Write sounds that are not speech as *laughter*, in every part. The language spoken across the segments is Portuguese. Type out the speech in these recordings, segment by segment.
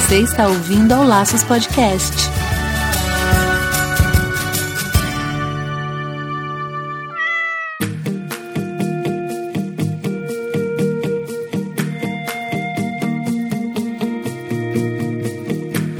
Você está ouvindo ao Laços Podcast.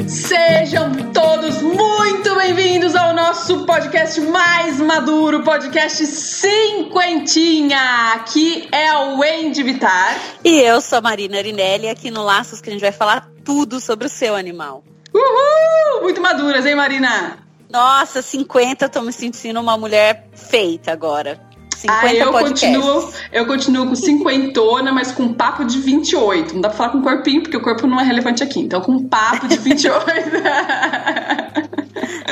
Sejam todos muito bem-vindos ao nosso podcast mais maduro, podcast cinquentinha. Aqui é o Wendy Vitar. E eu sou a Marina Arinelli, aqui no Laços que a gente vai falar tudo sobre o seu animal. Uhul! Muito maduras, hein, Marina? Nossa, 50, tô me sentindo uma mulher feita agora. 50 ah, eu podcasts. continuo, eu continuo com cinquentona, mas com papo de 28. Não dá pra falar com corpinho, porque o corpo não é relevante aqui. Então, com papo de 28. *laughs*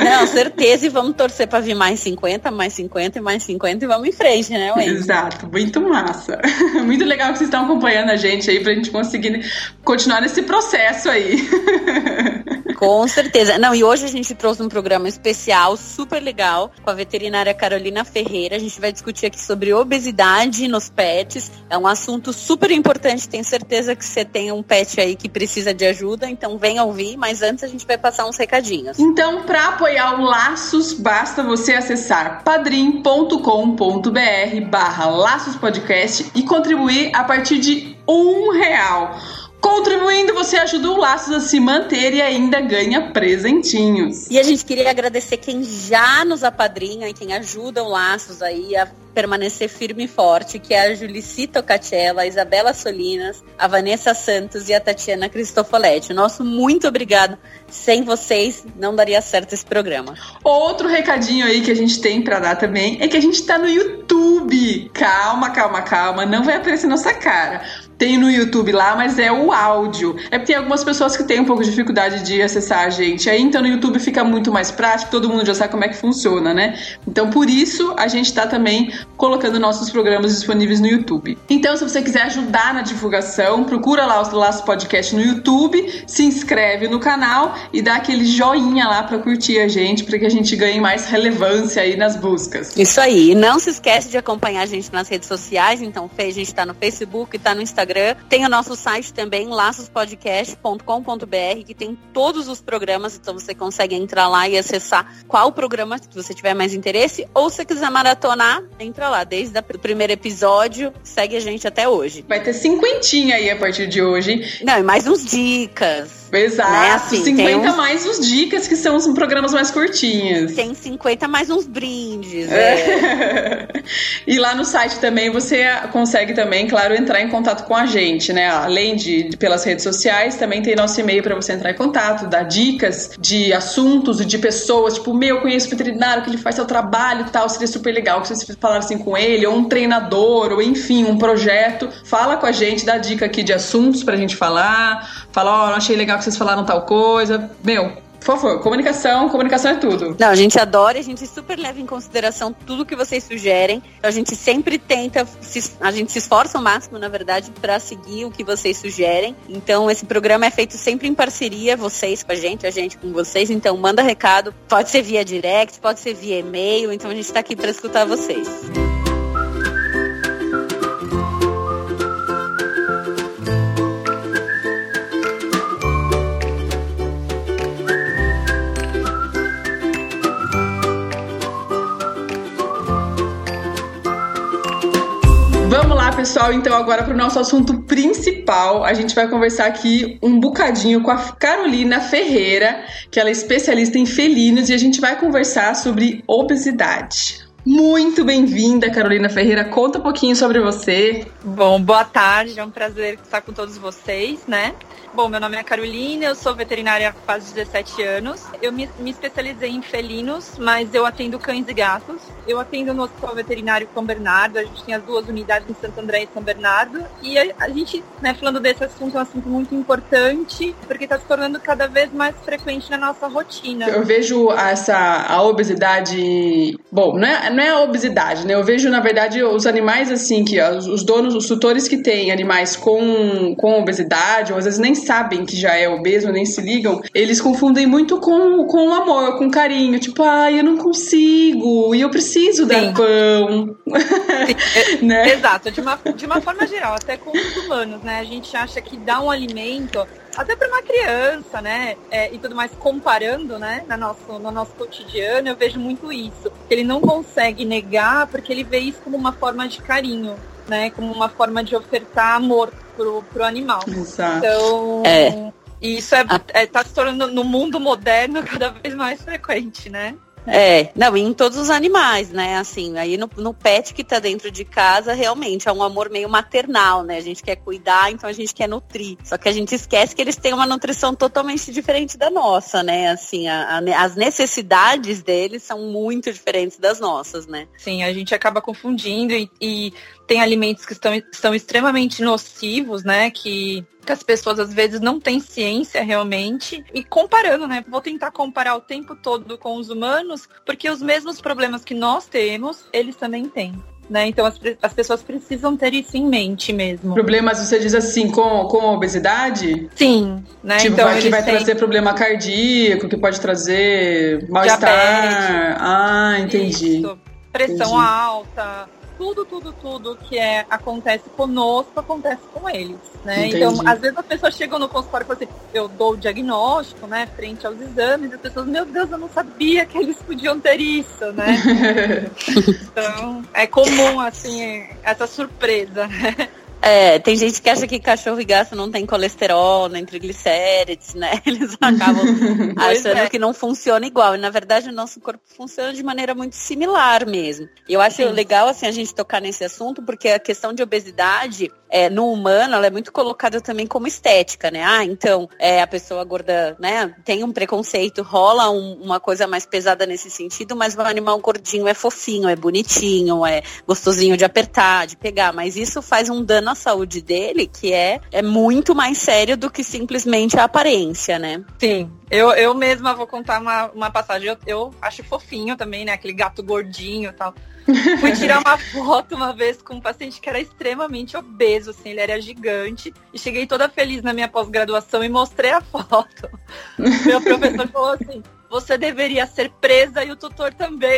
Não, certeza, e vamos torcer pra vir mais 50, mais 50 e mais 50 e vamos em frente, né, Wendy? Exato, muito massa. *laughs* Muito legal que vocês estão acompanhando a gente aí pra gente conseguir continuar nesse processo aí. *laughs* Com certeza. Não, e hoje a gente trouxe um programa especial, super legal, com a veterinária Carolina Ferreira. A gente vai discutir aqui sobre obesidade nos pets. É um assunto super importante. Tenho certeza que você tem um pet aí que precisa de ajuda, então venha ouvir. Mas antes a gente vai passar uns recadinhos. Então, para apoiar o Laços, basta você acessar padrim.com.br barra Laços Podcast e contribuir a partir de um real. Contribuindo, você ajuda o Laços a se manter e ainda ganha presentinhos. E a gente queria agradecer quem já nos apadrinha e quem ajuda o Laços aí a permanecer firme e forte, que é a Julicita Ocatella, a Isabela Solinas, a Vanessa Santos e a Tatiana Cristofoletti. Nosso muito obrigado. Sem vocês, não daria certo esse programa. Outro recadinho aí que a gente tem para dar também é que a gente tá no YouTube. Calma, calma, calma. Não vai aparecer nossa cara tem no YouTube lá, mas é o áudio. É porque tem algumas pessoas que têm um pouco de dificuldade de acessar a gente. Aí então no YouTube fica muito mais prático, todo mundo já sabe como é que funciona, né? Então por isso a gente tá também colocando nossos programas disponíveis no YouTube. Então se você quiser ajudar na divulgação, procura lá o Laço Podcast no YouTube, se inscreve no canal e dá aquele joinha lá para curtir a gente, para que a gente ganhe mais relevância aí nas buscas. Isso aí. E não se esquece de acompanhar a gente nas redes sociais. Então a gente tá no Facebook, tá no Instagram. Tem o nosso site também, laçospodcast.com.br, que tem todos os programas, então você consegue entrar lá e acessar qual programa que você tiver mais interesse. Ou se quiser maratonar, entra lá, desde o primeiro episódio, segue a gente até hoje. Vai ter cinquentinha aí a partir de hoje. Não, e mais uns dicas. Exato, né? assim, 50 uns... mais os dicas, que são os programas mais curtinhos. Tem 50 mais uns brindes. É. *laughs* e lá no site também você consegue também, claro, entrar em contato com a gente, né? Além de, pelas redes sociais, também tem nosso e-mail para você entrar em contato, dar dicas de assuntos e de pessoas, tipo, meu, conheço veterinário que ele faz seu trabalho e tal, seria super legal que vocês falassem com ele, ou um treinador, ou enfim, um projeto. Fala com a gente, dá dica aqui de assuntos pra gente falar, fala, ó, oh, achei legal que vocês falaram tal coisa. Meu, por favor, comunicação, comunicação é tudo. Não, a gente adora a gente super leva em consideração tudo que vocês sugerem. A gente sempre tenta, a gente se esforça ao máximo, na verdade, para seguir o que vocês sugerem. Então, esse programa é feito sempre em parceria, vocês com a gente, a gente com vocês. Então, manda recado, pode ser via direct, pode ser via e-mail. Então, a gente está aqui para escutar vocês. Pessoal, então agora para o nosso assunto principal. A gente vai conversar aqui um bocadinho com a Carolina Ferreira, que ela é especialista em felinos, e a gente vai conversar sobre obesidade. Muito bem-vinda, Carolina Ferreira. Conta um pouquinho sobre você. Bom, boa tarde. É um prazer estar com todos vocês, né? Bom, meu nome é Carolina, eu sou veterinária faz 17 anos. Eu me, me, especializei em felinos, mas eu atendo cães e gatos. Eu atendo no Hospital Veterinário São Bernardo, a gente tem as duas unidades em Santo André e São Bernardo. E a, a gente, né, falando desse assunto, é um assunto muito importante, porque está se tornando cada vez mais frequente na nossa rotina. Eu vejo essa a obesidade. Bom, não é, não é a obesidade, né? Eu vejo, na verdade, os animais assim, que os donos, os tutores que têm animais com, com obesidade, ou às vezes nem sabem que já é obeso, nem se ligam, eles confundem muito com, com amor, com carinho. Tipo, ai, eu não consigo, e eu preciso Sim. dar pão. *laughs* né? Exato, de uma, de uma forma geral, até com os humanos, né? A gente acha que dar um alimento até para uma criança, né? É, e tudo mais, comparando, né? No nosso, no nosso cotidiano, eu vejo muito isso. Ele não consegue negar porque ele vê isso como uma forma de carinho, né? Como uma forma de ofertar amor pro, pro animal. Exato. Então, É. e isso é, é, tá se tornando no mundo moderno *laughs* cada vez mais frequente, né? É, não, e em todos os animais, né? Assim, aí no, no pet que tá dentro de casa, realmente é um amor meio maternal, né? A gente quer cuidar, então a gente quer nutrir. Só que a gente esquece que eles têm uma nutrição totalmente diferente da nossa, né? Assim, a- a- as necessidades deles são muito diferentes das nossas, né? Sim, a gente acaba confundindo e, e tem alimentos que estão, são extremamente nocivos, né? Que, que as pessoas às vezes não têm ciência realmente. E comparando, né? Vou tentar comparar o tempo todo com os humanos, porque os mesmos problemas que nós temos, eles também têm. Né? Então as, as pessoas precisam ter isso em mente mesmo. Problemas, você diz assim, com, com a obesidade? Sim, né? Tipo, então vai, que vai têm- trazer problema cardíaco, que pode trazer mal-estar. Ah, entendi. Isso. Pressão Entendi. alta, tudo, tudo, tudo que é, acontece conosco, acontece com eles, né? Entendi. Então, às vezes as pessoas chegam no consultório e falam assim, eu dou o diagnóstico, né, frente aos exames, e as pessoas, meu Deus, eu não sabia que eles podiam ter isso, né? *laughs* Então, é comum, assim, essa surpresa, né? É, tem gente que acha que cachorro e gato não tem colesterol, nem triglicérides, né? *laughs* Eles acabam *laughs* Pois achando é. que não funciona igual. E na verdade o nosso corpo funciona de maneira muito similar mesmo. E eu acho Sim. legal assim a gente tocar nesse assunto, porque a questão de obesidade é, no humano ela é muito colocada também como estética, né? Ah, então é, a pessoa gorda, né, tem um preconceito, rola um- uma coisa mais pesada nesse sentido, mas o animal gordinho é fofinho, é bonitinho, é gostosinho de apertar, de pegar, mas isso faz um dano à saúde dele que é, é muito mais sério do que simplesmente a aparência, né? Sim, eu, eu mesma vou contar uma, uma passagem. Eu, eu acho fofinho também, né? Aquele gato gordinho e tal. *laughs* Fui tirar uma foto uma vez com um paciente que era extremamente obeso, assim, ele era gigante. E cheguei toda feliz na minha pós-graduação e mostrei a foto. *laughs* Meu professor falou assim: você deveria ser presa e o tutor também.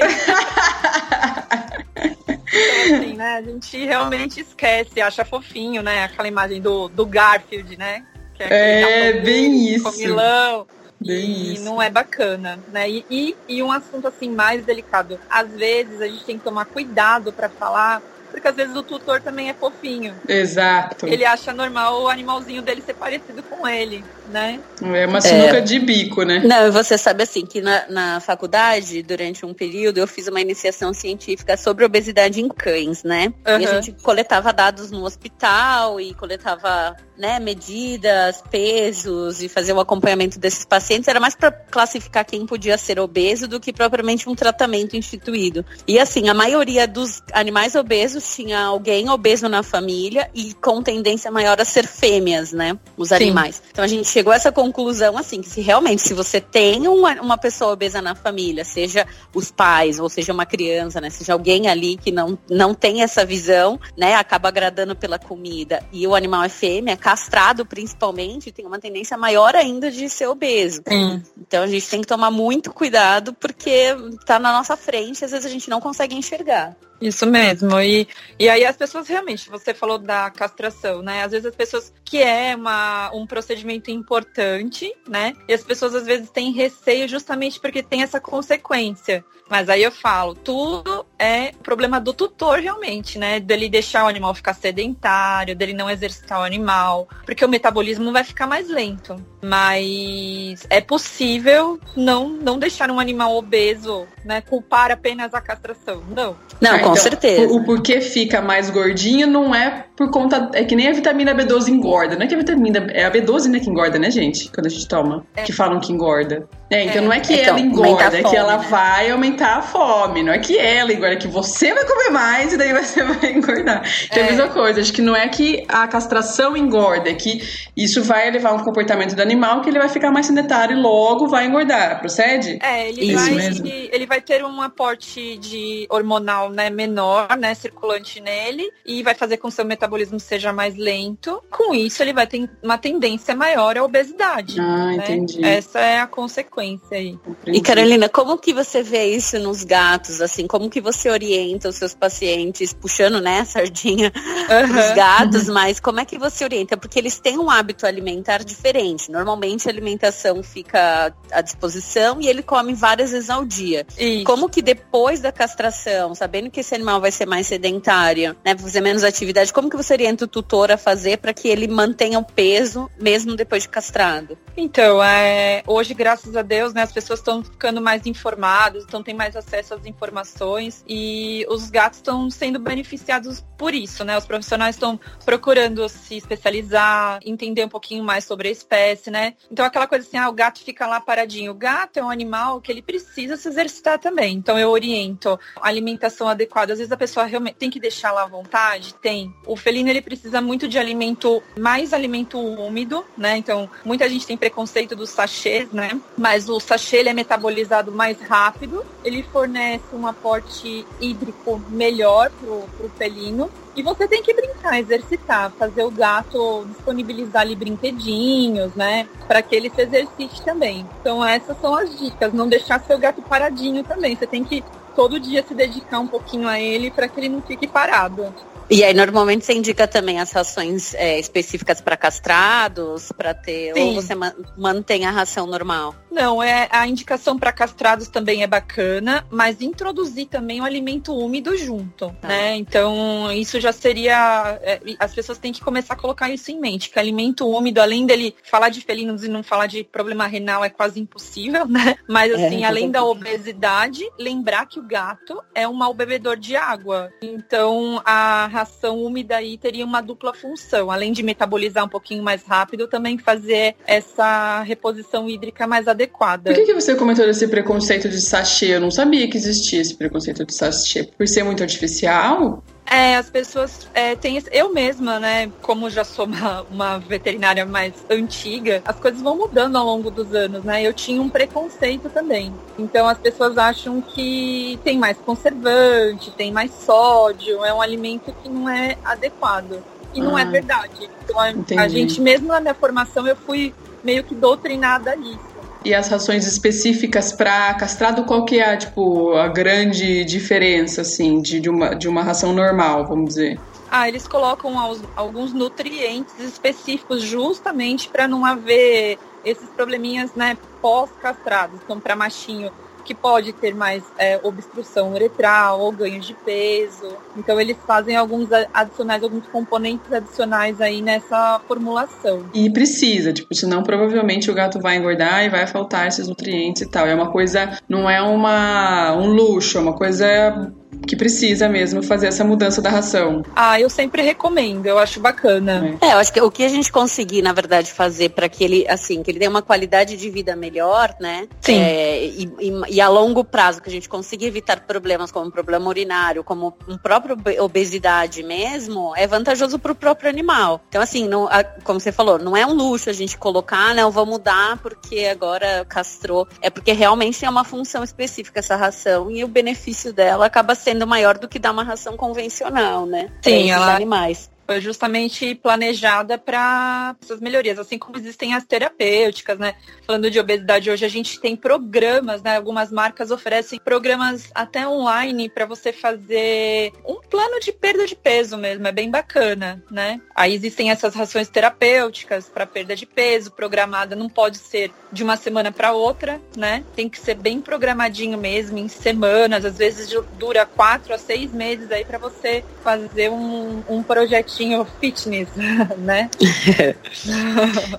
Então, assim, né? A gente realmente esquece, acha fofinho, né? Aquela imagem do, do Garfield, né? Que É, gato bem isso. Comilão. Bem e isso. não é bacana, né? E, e, e um assunto assim mais delicado. Às vezes a gente tem que tomar cuidado para falar, porque às vezes o tutor também é fofinho. Exato. Ele acha normal o animalzinho dele ser parecido com ele, né? É uma sinuca de bico, né? Não, e você sabe assim, que na, na faculdade, durante um período, eu fiz uma iniciação científica sobre obesidade em cães, né? E a gente coletava dados no hospital e coletava né, medidas, pesos e fazer o acompanhamento desses pacientes. Era mais para classificar quem podia ser obeso do que propriamente um tratamento instituído. E assim, a maioria dos animais obesos tinha alguém obeso na família e com tendência maior a ser fêmeas, né? Os Sim. animais. Então a gente chegou a essa conclusão assim, que se realmente, se você tem uma, uma pessoa obesa na família, seja os pais, ou seja uma criança, né? Seja alguém ali que não, não tem essa visão, né? Acaba agradando pela comida e o animal é fêmea, castrado principalmente, tem uma tendência maior ainda de ser obeso. Sim. Então a gente tem que tomar muito cuidado porque tá na nossa frente, às vezes a gente não consegue enxergar. Isso mesmo. E, e aí as pessoas realmente, você falou da castração, né? Às vezes as pessoas que é uma, um procedimento importante, né? E as pessoas às vezes têm receio justamente porque tem essa consequência. Mas aí eu falo, tudo é problema do tutor realmente, né? Dele deixar o animal ficar sedentário, dele não exercitar o animal, porque o metabolismo vai ficar mais lento. Mas é possível não, não deixar um animal obeso, né? Culpar apenas a castração. Não. Não, Ah, com então, certeza. O, porquê fica mais gordinho não é por conta. É que nem a vitamina B12 engorda. Não é que a vitamina. É a B12, né, que engorda, né, gente? Quando a gente toma. Que falam que engorda. É, então É. não é que Então, ela engorda, é que ela né? vai aumentar a fome. Não é que ela engorda, é que você vai comer mais e daí você *laughs* vai engordar. Que é a É. mesma coisa. Acho que não é que a castração engorda, é que isso vai levar um comportamento do animal que ele vai ficar mais sedentário e logo vai engordar. Procede? É, ele Isso vai, mesmo. ele, ele vai ter um aporte de hormonal né, menor, né, circulante nele, e vai fazer com que seu metabolismo seja mais lento. Com isso, ele vai ter uma tendência maior à obesidade. Ah, né? entendi. Essa é a consequência. aí. E Carolina, como que você vê isso nos gatos, assim, como que você orienta os seus pacientes, puxando, né, sardinha uhum. dos gatos, mas como é que você orienta? Porque eles têm um hábito alimentar diferente. Normalmente a alimentação fica à disposição e ele come várias vezes ao dia. Isso. Como que depois da castração, sabendo que esse animal vai ser mais sedentário, né, fazer menos atividade, como que você orienta o tutor a fazer para que ele mantenha o peso mesmo depois de castrado? Então, é, hoje, graças a Deus, né, as pessoas estão ficando mais informadas, estão tendo mais acesso às informações e os gatos estão sendo beneficiados por isso, né? Os profissionais estão procurando se especializar, entender um pouquinho mais sobre a espécie, né? Então, aquela coisa assim, ah, o gato fica lá paradinho. O gato é um animal que ele precisa se exercitar também. Então, eu oriento a alimentação adequada. Às vezes a pessoa realmente tem que deixar lá à vontade, tem. O felino, ele precisa muito de alimento, mais alimento úmido, né? Então, muita gente tem preconceito dos sachês, né? Mas o sachê ele é metabolizado mais rápido, ele fornece um aporte hídrico melhor pro, pro felino. E você tem que brincar, exercitar, fazer o gato disponibilizar ali brinquedinhos, né? Para que ele se exercite também. Então essas são as dicas, não deixar seu gato paradinho também. Você tem que todo dia se dedicar um pouquinho a ele para que ele não fique parado. E aí, normalmente você indica também as rações é, específicas para castrados, para ter. Sim. Ou você ma mantém a ração normal? Não, é a indicação para castrados também é bacana, mas introduzir também o alimento úmido junto, tá. né? Então, isso já seria. É, as pessoas têm que começar a colocar isso em mente, que alimento úmido, além dele falar de felinos e não falar de problema renal, é quase impossível, *laughs* né? Mas assim, é, além da obesidade, lembrar que o gato é um mau bebedor de água. Então, a ração úmida aí teria uma dupla função, além de metabolizar um pouquinho mais rápido, também fazer essa reposição hídrica mais adequada. Por que, que você comentou desse preconceito de sachê? Eu não sabia que existia esse preconceito de sachê. Por ser muito artificial? É, as pessoas é, têm. Eu mesma, né, como já sou uma, uma, veterinária mais antiga, as coisas vão mudando ao longo dos anos, né? Eu tinha um preconceito também. Então as pessoas acham que tem mais conservante, tem mais sódio, é um alimento que não é adequado. E ah, não é ah, verdade. Então a, a gente, mesmo na minha formação, eu fui meio que doutrinada nisso. E as rações específicas para castrado, qual que é tipo, a grande diferença assim, de, de, uma, de uma ração normal, vamos dizer? Ah, eles colocam alguns nutrientes específicos justamente para não haver esses probleminhas né, pós-castrados. Então, para machinho, que pode ter mais é, obstrução uretral ou ganho de peso. Então eles fazem alguns adicionais, alguns componentes adicionais aí nessa formulação. E precisa, tipo, senão provavelmente o gato vai engordar e vai faltar esses nutrientes e tal. É uma coisa, não é uma um luxo, é uma coisa que precisa mesmo fazer essa mudança da ração. Ah, eu sempre recomendo, eu acho bacana. É, eu acho que o que a gente conseguir, na verdade, fazer para que ele, assim, que ele tenha uma qualidade de vida melhor, né? Sim. É, e, e, e, a longo prazo, que a gente consiga evitar problemas como problema urinário, como um próprio obesidade mesmo, é vantajoso para o próprio animal. Então, assim, não, a, como você falou, não é um luxo a gente colocar, não, vou mudar porque agora castrou. É porque realmente tem uma função específica essa ração e o benefício dela acaba sendo maior do que dar uma ração convencional, né? Sim, ela, animais foi justamente planejada para essas melhorias, assim como existem as terapêuticas, né? Falando de obesidade hoje, a gente tem programas, né? Algumas marcas oferecem programas até online para você fazer um plano de perda de peso mesmo, é bem bacana, né? Aí existem essas rações terapêuticas para perda de peso, programada, não pode ser de uma semana para outra, né? Tem que ser bem programadinho mesmo, em semanas, às vezes dura quatro a seis meses aí para você fazer um, um projetinho gatinho fitness, *laughs* né?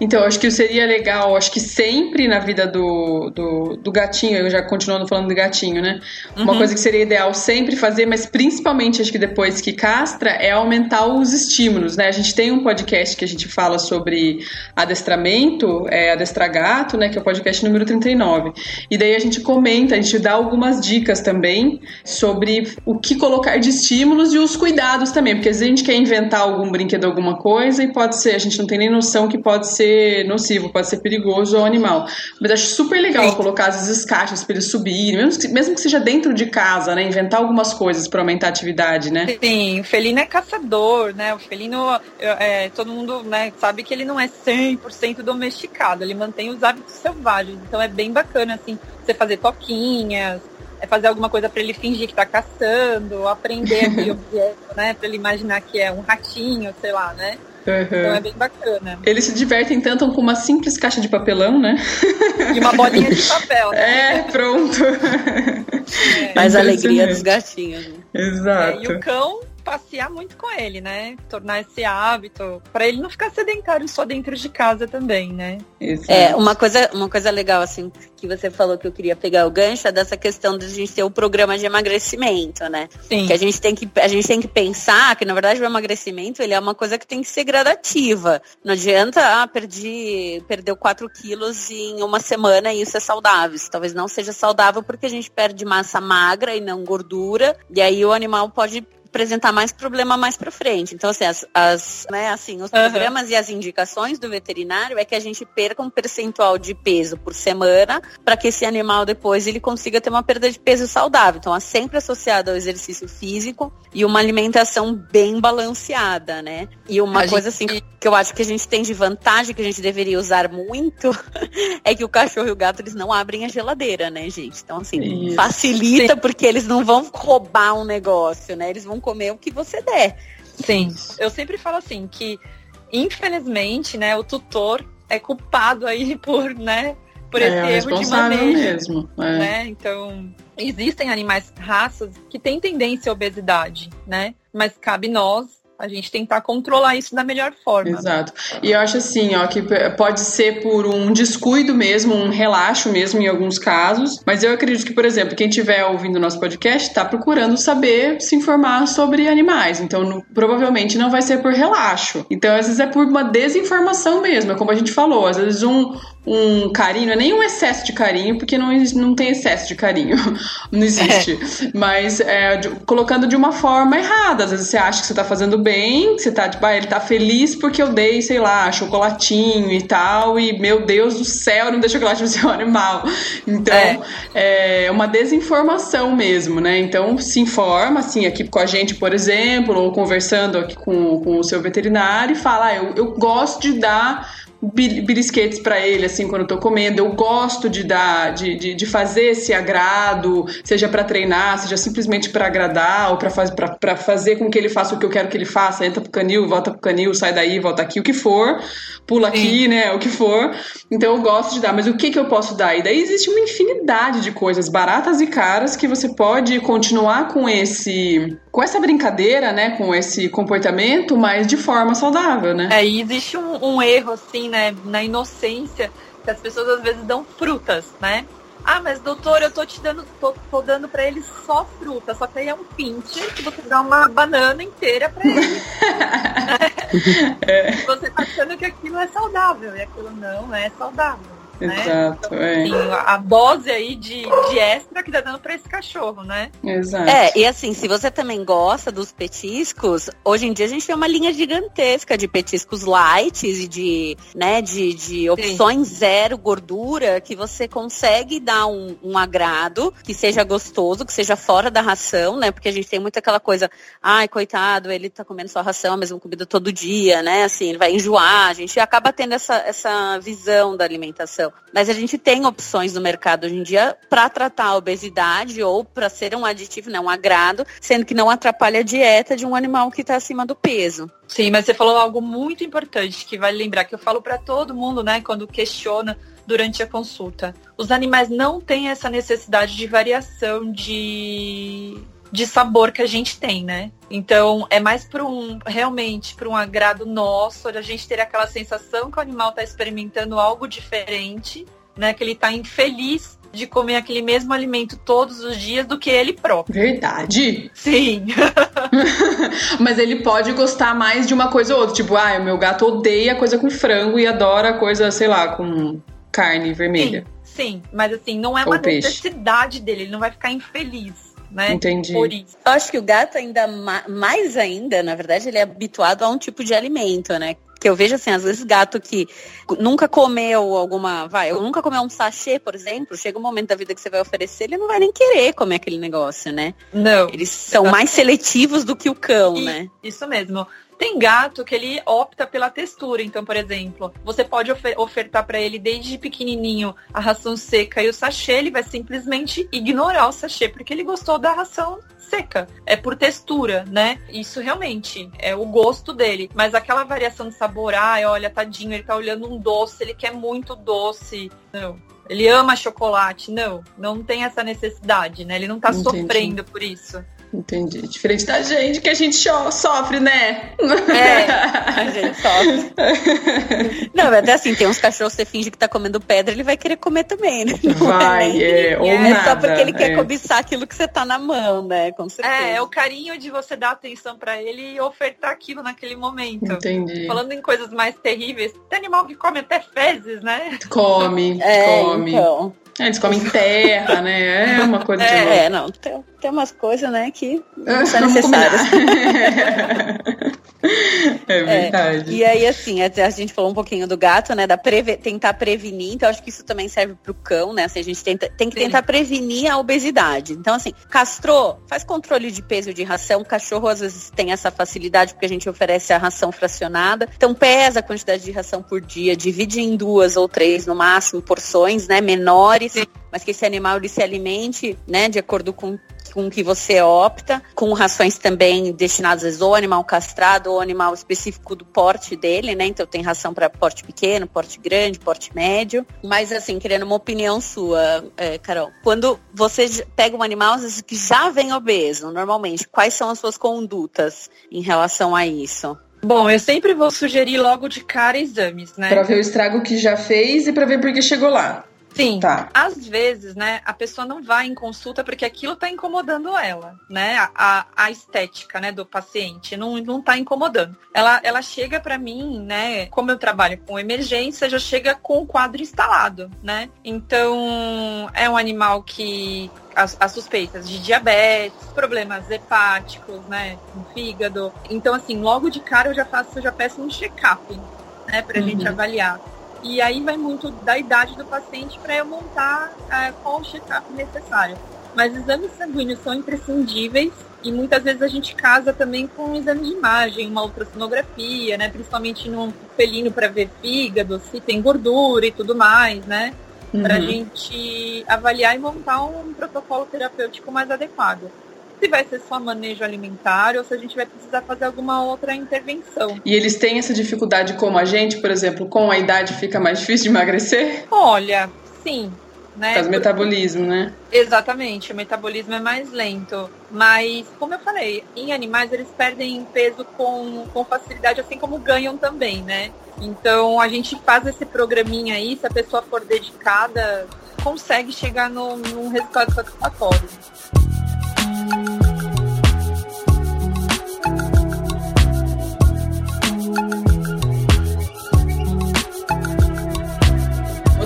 então, acho que seria legal, acho que sempre na vida do, do, do gatinho, eu já continuando falando do gatinho, né? Uma uhum. coisa que seria ideal sempre fazer, mas principalmente acho que depois que castra, é aumentar os estímulos, né? A gente tem um podcast que a gente fala sobre adestramento, é adestrar gato, né? Que é o podcast número 39. E daí a gente comenta, a gente dá algumas dicas também sobre o que colocar de estímulos e os cuidados também, porque às vezes a gente quer inventar algum brinquedo, alguma coisa, e pode ser, a gente não tem nem noção que pode ser nocivo, pode ser perigoso ao animal. Mas acho super legal Sim. colocar as caixas para eles subirem, mesmo que, mesmo que seja dentro de casa, né? Inventar algumas coisas para aumentar a atividade, né? Sim, o felino é caçador, né? O felino, é, todo mundo né, sabe que ele não é 100% domesticado, ele mantém os hábitos selvagens, então é bem bacana, assim, você fazer toquinhas, é fazer alguma coisa para ele fingir que está caçando, aprender aquele *laughs* objeto, né? Para ele imaginar que é um ratinho, sei lá, né? Uhum. Então é bem bacana. Eles se divertem tanto com uma simples caixa de papelão, né? E uma bolinha de *laughs* papel, né? É, pronto. *laughs* É. Faz a alegria dos gatinhos. Né? Exato. É, e o cão passear muito com ele, né? Tornar esse hábito para ele não ficar sedentário só dentro de casa também, né? Exato. É, uma coisa, uma coisa legal assim que você falou que eu queria pegar o gancho é dessa questão de a gente ter o programa de emagrecimento, né? Sim. Que a gente tem que a gente tem que pensar que na verdade o emagrecimento ele é uma coisa que tem que ser gradativa. Não adianta ah, perdi perdeu 4 quilos em uma semana e isso é saudável. Isso talvez não seja saudável porque a gente perde massa magra e não gordura e aí o animal pode apresentar mais problema mais para frente. Então, assim, as, as né, assim, os programas uhum. e as indicações do veterinário é que a gente perca um percentual de peso por semana para que esse animal depois ele consiga ter uma perda de peso saudável. Então, é sempre associado ao exercício físico e uma alimentação bem balanceada, né? E uma a coisa gente... assim que eu acho que a gente tem de vantagem que a gente deveria usar muito *laughs* é que o cachorro e o gato eles não abrem a geladeira, né, gente? Então, assim, Isso. facilita Sim. porque eles não vão roubar um negócio, né? Eles vão comer o que você der. Sim, eu sempre falo assim que infelizmente, né, o tutor é culpado aí *laughs* por, né, por é, esse erro de manejo. Mesmo, é. né? Então, existem animais raças que têm tendência à obesidade, né? Mas cabe nós a gente tentar controlar isso da melhor forma. Exato. E eu acho assim, ó, que pode ser por um descuido mesmo, um relaxo mesmo em alguns casos, mas eu acredito que, por exemplo, quem estiver ouvindo nosso podcast está procurando saber se informar sobre animais, então provavelmente não vai ser por relaxo. Então, às vezes é por uma desinformação mesmo, é como a gente falou, às vezes um, um carinho, não é nem um excesso de carinho, porque não, não tem excesso de carinho, *laughs* não existe. É. Mas é, de, colocando de uma forma errada. Às vezes você acha que você tá fazendo bem, você tá tipo, ah, ele tá feliz porque eu dei, sei lá, chocolatinho e tal, e meu Deus do céu, não dei chocolate no seu animal. Então, é. é uma desinformação mesmo, né? Então, se informa, assim, aqui com a gente, por exemplo, ou conversando aqui com, com o seu veterinário, e fala, ah, eu, eu gosto de dar belisquetes para ele, assim, quando eu tô comendo. Eu gosto de dar, de, de, de fazer esse agrado, seja para treinar, seja simplesmente para agradar, ou para faz, pra, fazer com que ele faça o que eu quero que ele faça. Entra pro canil, volta pro canil, sai daí, volta aqui, o que for, pula Sim. aqui, né, o que for. Então eu gosto de dar, mas o que que eu posso dar? E daí existe uma infinidade de coisas baratas e caras que você pode continuar com esse com essa brincadeira, né, com esse comportamento, mas de forma saudável, né? É, e existe um, um erro, assim, né, na inocência, que as pessoas às vezes dão frutas, né? Ah, mas doutor, eu tô te dando, tô, tô dando para ele só fruta, só que aí é um pincher que você dá uma banana inteira para ele. *laughs* é. *laughs* Você tá achando que aquilo é saudável, e aquilo não é saudável. Né? Exato, então, é. Assim, a dose aí de, de extra que tá dando pra esse cachorro, né? Exato. É, e assim, se você também gosta dos petiscos, hoje em dia a gente tem uma linha gigantesca de petiscos light e de, né, de, de opções Sim. zero gordura que você consegue dar um, um agrado, que seja gostoso, que seja fora da ração, né? Porque a gente tem muito aquela coisa, ai, coitado, ele tá comendo só ração, a mesma comida todo dia, né? Assim, ele vai enjoar. A gente acaba tendo essa, essa visão da alimentação. Mas a gente tem opções no mercado hoje em dia para tratar a obesidade ou para ser um aditivo, né, um agrado, sendo que não atrapalha a dieta de um animal que está acima do peso. Sim, mas você falou algo muito importante que vale lembrar que eu falo para todo mundo, né, quando questiona durante a consulta. Os animais não têm essa necessidade de variação de de sabor que a gente tem, né? Então é mais para um realmente para um agrado nosso, a gente ter aquela sensação que o animal está experimentando algo diferente, né? Que ele está infeliz de comer aquele mesmo alimento todos os dias do que ele próprio. Verdade. Sim. *laughs* Mas ele pode gostar mais de uma coisa ou outra. Tipo, ah, o meu gato odeia coisa com frango e adora coisa, sei lá, com carne vermelha. Sim, sim. mas assim, não é uma necessidade dele, ele não vai ficar infeliz né? Entendi. Por isso. Eu acho que o gato ainda mais ainda, na verdade, ele é habituado a um tipo de alimento, né? Que eu vejo assim, às vezes gato que nunca comeu alguma, vai, eu nunca comeu um sachê, por exemplo, chega um momento da vida que você vai oferecer, ele não vai nem querer comer aquele negócio, né? Não. Eles são mais seletivos do que o cão, e, né? Isso mesmo. Tem gato que ele opta pela textura. Então, por exemplo, você pode ofer ofertar para ele desde pequenininho a ração seca e o sachê, ele vai simplesmente ignorar o sachê porque ele gostou da ração seca. É por textura, né? Isso realmente é o gosto dele. Mas aquela variação de sabor, ai, olha, tadinho, ele tá olhando um doce, ele quer muito doce. Não. Ele ama chocolate. Não, não tem essa necessidade, né? Ele não tá Entendi. sofrendo por isso. Entendi. Diferente da gente, que a gente sofre, né? É, *laughs* a gente sofre. Não, até assim, tem uns cachorros, você finge que tá comendo pedra, ele vai querer comer também, né? Não vai, é, é, ou é nada, só porque ele quer é. cobiçar aquilo que você tá na mão, né? Com certeza. É, é o carinho de você dar atenção para ele e ofertar aquilo naquele momento. Entendi. Falando em coisas mais terríveis, tem animal que come até fezes, né? Come, é, come. Então. É, eles comem terra, né? É uma coisa é, de É, não, tem, tem umas coisas, né, que não são necessárias. *laughs* É verdade. É, e aí, assim, a, gente falou um pouquinho do gato, né? Da preve tentar prevenir. Então, acho que isso também serve pro cão, né? Assim, a gente tenta, tem que Sim. tentar prevenir a obesidade. Então, assim, castrou, faz controle de peso de ração. O cachorro, às vezes, tem essa facilidade porque a gente oferece a ração fracionada. Então, pesa a quantidade de ração por dia, divide em duas ou três, no máximo, porções, né? Menores. Sim mas que esse animal ele se alimente, né, de acordo com com que você opta, com rações também destinadas ou animal castrado ou animal específico do porte dele, né? Então tem ração para porte pequeno, porte grande, porte médio. Mas assim, querendo uma opinião sua, é, Carol, quando você pega um animal vezes, que já vem obeso, normalmente, quais são as suas condutas em relação a isso? Bom, eu sempre vou sugerir logo de cara exames, né? Para ver o estrago que já fez e para ver por que chegou lá. Sim. Tá. Às vezes, né, a pessoa não vai em consulta porque aquilo tá incomodando ela, né? A, a estética, né, do paciente não, não tá incomodando. Ela, ela chega para mim, né, como eu trabalho com emergência, já chega com o quadro instalado, né? Então, é um animal que as, as, suspeitas de diabetes, problemas hepáticos, né, no fígado. Então, assim, logo de cara eu já faço, eu já peço um check-up, né, pra uhum. gente avaliar. E aí vai muito da idade do paciente para eu montar é, qual o check-up necessário. Mas exames sanguíneos são imprescindíveis e muitas vezes a gente casa também com um exame de imagem, uma ultrassonografia, né? Principalmente no felino para ver fígado, se tem gordura e tudo mais, né? Uhum. Para a gente avaliar e montar um protocolo terapêutico mais adequado se vai ser só manejo alimentar ou se a gente vai precisar fazer alguma outra intervenção. E eles têm essa dificuldade como a gente, por exemplo, com a idade fica mais difícil de emagrecer? Olha, sim. Né? Faz metabolismo, né? Exatamente, o metabolismo é mais lento. Mas, como eu falei, em animais eles perdem peso com, com facilidade, assim como ganham também, né? Então a gente faz esse programinha aí, se a pessoa for dedicada, consegue chegar num resultado satisfatório.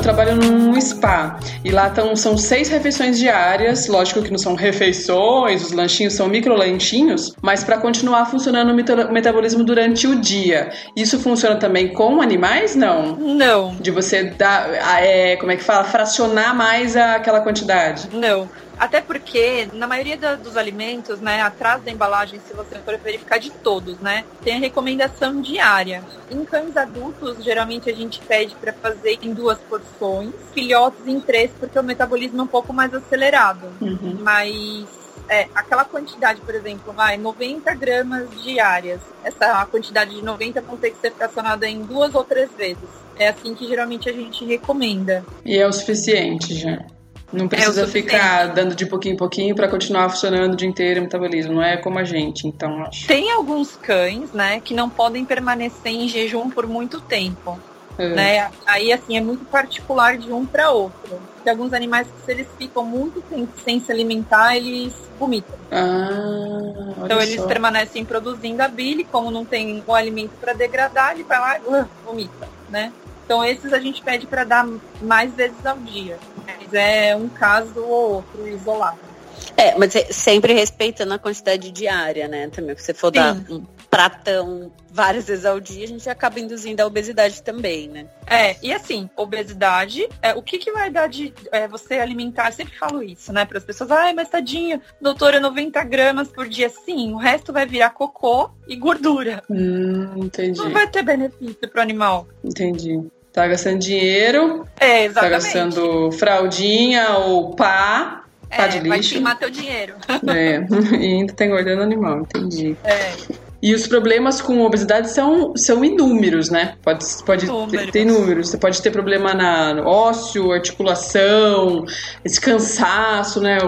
Trabalho num spa e lá tão, são seis refeições diárias. Lógico que não são refeições, os lanchinhos são micro lanchinhos, mas para continuar funcionando o metabolismo durante o dia. Isso funciona também com animais? Não. Não. De você dar, é, como é que fala, fracionar mais aquela quantidade? Não. Até porque, na maioria da, dos alimentos, né, atrás da embalagem, se você for verificar de todos, né, tem a recomendação diária. Em cães adultos, geralmente a gente pede para fazer em duas porções, filhotes em três, porque o metabolismo é um pouco mais acelerado. Uhum. Mas é, aquela quantidade, por exemplo, vai 90 gramas diárias. Essa quantidade de 90 vão ter que ser fracionada em duas ou três vezes. É assim que geralmente a gente recomenda. E é o suficiente já. Não precisa é ficar dando de pouquinho em pouquinho para continuar funcionando o dia inteiro o metabolismo. Não é como a gente, então acho. Tem alguns cães, né, que não podem permanecer em jejum por muito tempo. É. Né? Aí, assim, é muito particular de um para outro. Tem alguns animais que, se eles ficam muito tempo sem se alimentar, eles vomitam. Ah, então, eles só. permanecem produzindo a bile, como não tem o alimento para degradar, ele vai lá e uh, vomita, né? Então, esses a gente pede para dar mais vezes ao dia. Mas é um caso ou outro isolado. É, mas sempre respeitando a quantidade diária, né? Também, se você for Sim. dar um pratão várias vezes ao dia, a gente acaba induzindo a obesidade também, né? É, e assim, obesidade, é, o que que vai dar de é, você alimentar? Eu sempre falo isso, né, para as pessoas, ai, mas tadinho, doutora, 90 gramas por dia, sim, o resto vai virar cocô e gordura. Hum, entendi. Não vai ter benefício pro animal. Entendi. Tá gastando dinheiro. É, exatamente. Tá gastando fraldinha ou pá. Pá de lixo. Vai queimar teu dinheiro. É, *laughs* e ainda tá engordando animal, entendi. É. E os problemas com obesidade são, são inúmeros, né? Pode, pode ter, ter números. Você pode ter problema na ósseo, articulação, esse cansaço, né?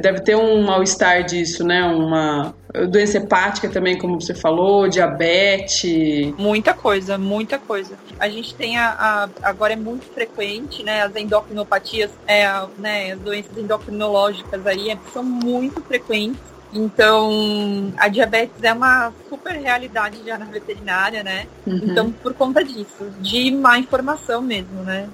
Deve ter um mal-estar disso, né? Uma doença hepática também, como você falou, diabetes. Muita coisa, muita coisa. A gente tem a, a agora é muito frequente, né? As endocrinopatias, é, né, as doenças endocrinológicas aí é, são muito frequentes então, a diabetes é uma super realidade já na veterinária, né? Uhum. Então, por conta disso, de má informação mesmo, né?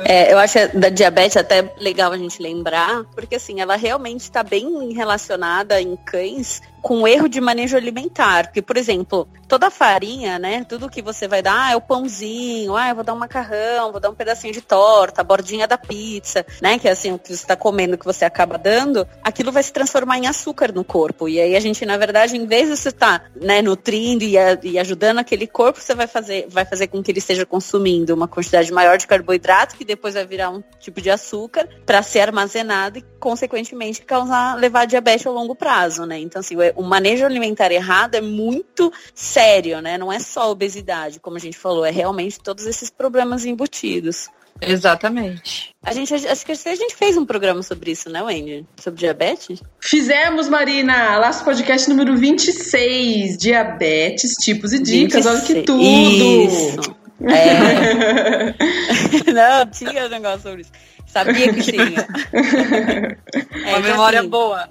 É, eu acho da diabetes até legal a gente lembrar, porque assim, ela realmente está bem relacionada em cães com erro de manejo alimentar. Porque, por exemplo, toda farinha, né? Tudo que você vai dar, ah, é o pãozinho, ah, eu vou dar um macarrão, vou dar um pedacinho de torta, a bordinha da pizza, né? Que é assim, o que você está comendo, que você acaba dando, aquilo vai se transformar em açúcar no corpo. E aí a gente, na verdade, em vez de você estar tá, né, nutrindo e, a, e ajudando aquele corpo, você vai fazer, vai fazer com que ele esteja consumindo uma quantidade maior de carboidrato, que depois vai virar um tipo de açúcar, para ser armazenado e, consequentemente, causar, levar diabetes a longo prazo, né? Então, assim, o manejo alimentar errado é muito sério, né? Não é só obesidade, como a gente falou, é realmente todos esses problemas embutidos. Exatamente. A gente, acho que a gente fez um programa sobre isso, né, Wendy? Sobre diabetes? Fizemos, Marina! Laço Podcast número 26. Diabetes, tipos e dicas. 26. Olha que tudo! Isso. É. *laughs* Não, tinha um negócio sobre isso. Sabia que tinha. *laughs* é, uma memória assim, boa.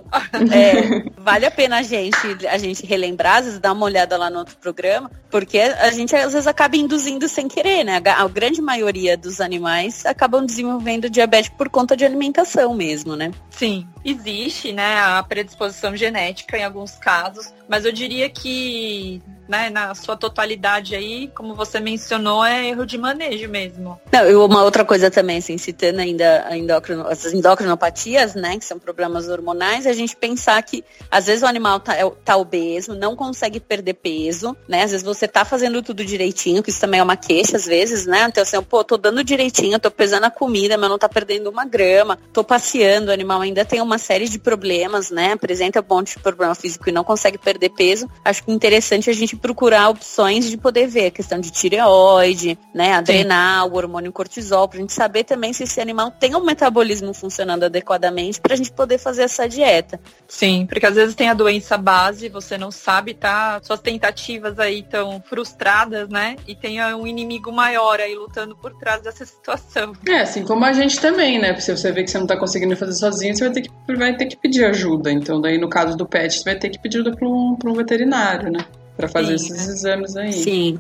É, vale a pena a gente, a gente relembrar, às vezes dar uma olhada lá no outro programa, porque a gente às vezes acaba induzindo sem querer, né? A, grande maioria dos animais acabam desenvolvendo diabetes por conta de alimentação mesmo, né? Sim, existe, né, a predisposição genética em alguns casos, mas eu diria que né, na sua totalidade aí, como você mencionou, é erro de manejo mesmo. Não, e uma outra coisa também, assim, citando ainda a endocrino, as endocrinopatias, né, que são problemas hormonais, a gente pensar que às vezes o animal tá, é, tá obeso, não consegue perder peso, né, às vezes você tá fazendo tudo direitinho, que isso também é uma queixa às vezes, né, então assim, pô, tô dando direitinho, tô pesando a comida, mas não tá perdendo uma grama, tô passeando, o animal ainda tem uma série de problemas, né, apresenta um monte de problema físico e não consegue perder peso, acho que é interessante a gente procurar opções de poder ver. A questão de tireoide, né, adrenal, o hormônio cortisol, pra gente saber também se esse animal tem um metabolismo funcionando adequadamente pra gente poder fazer essa dieta. Sim, porque às vezes tem a doença base, você não sabe, tá? Suas tentativas aí estão frustradas, né? E tem um inimigo maior aí lutando por trás dessa situação. É, assim como a gente também, né? Se você vê que você não tá conseguindo fazer sozinho, você vai ter que, vai ter que pedir ajuda. Então, daí no caso do pet, você vai ter que pedir ajuda para um, pra um veterinário, né? Para fazer Sim, esses exames aí. Sim.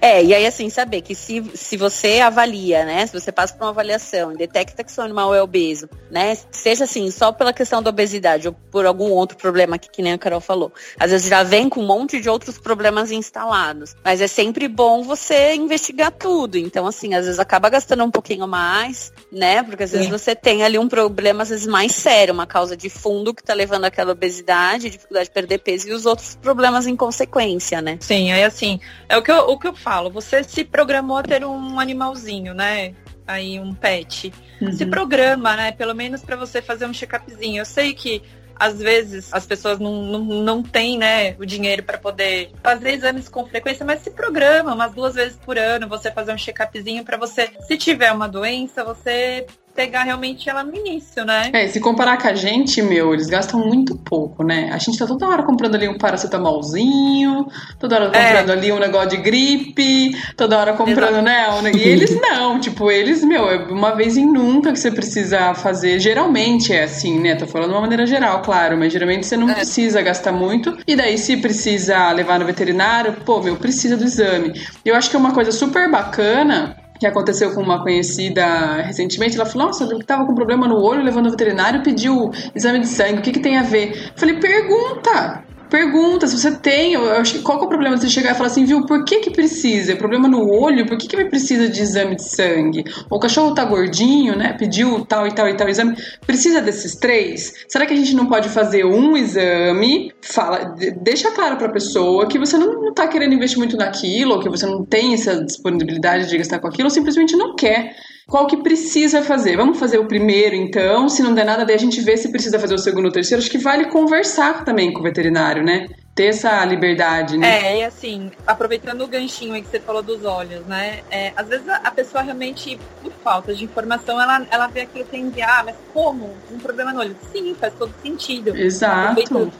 É, e aí assim, saber que se, se você avalia, né? Se você passa por uma avaliação e detecta que seu animal é obeso, né? Seja assim, só pela questão da obesidade ou por algum outro problema que, que nem a Carol falou. Às vezes já vem com um monte de outros problemas instalados. Mas é sempre bom você investigar tudo. Então, assim, às vezes acaba gastando um pouquinho mais, né? Porque às vezes é. você tem ali um problema, às vezes, mais sério, uma causa de fundo que tá levando aquela obesidade, dificuldade de perder peso e os outros problemas em consequência né? Sim, aí assim, é o que, eu, o que eu falo, você se programou a ter um animalzinho, né? Aí um pet. Uhum. Se programa, né? Pelo menos para você fazer um check-upzinho. Eu sei que às vezes as pessoas não, não, não têm né, o dinheiro para poder fazer exames com frequência, mas se programa umas duas vezes por ano, você fazer um check-upzinho para você, se tiver uma doença, você pegar realmente ela no início, né? É, se comparar com a gente, meu, eles gastam muito pouco, né? A gente tá toda hora comprando ali um paracetamolzinho, toda hora é. comprando é. ali um negócio de gripe, toda hora comprando, Exato. né? E *laughs* eles não, tipo, eles, meu, é uma vez em nunca que você precisa fazer. Geralmente é assim, né? Tô falando de uma maneira geral, claro, mas geralmente você não é. precisa gastar muito. E daí, se precisa levar no veterinário, pô, meu, precisa do exame. Eu acho que é uma coisa super bacana que aconteceu com uma conhecida recentemente. Ela falou: Nossa, eu tava com problema no olho, levando ao veterinário, pediu exame de sangue. O que, que tem a ver? Eu falei: Pergunta! Pergunta se você tem, qual que é o problema de você chegar e falar assim, viu, por que que precisa? Problema no olho? Por que que precisa de exame de sangue? O cachorro tá gordinho, né? Pediu tal e tal e tal exame. Precisa desses três? Será que a gente não pode fazer um exame? Fala, deixa claro pra pessoa que você não, não tá querendo investir muito naquilo, ou que você não tem essa disponibilidade de gastar com aquilo, ou simplesmente não quer qual que precisa fazer. Vamos fazer o primeiro, então. Se não der nada, daí a gente vê se precisa fazer o segundo ou o terceiro. Acho que vale conversar também com o veterinário, né? Ter essa liberdade, né? É, e assim, aproveitando o ganchinho aí que você falou dos olhos, né? É, às vezes a pessoa realmente, por falta de informação, ela, ela vê aquilo que tem ah, mas como? Um problema no olho? Sim, faz todo sentido. Exato.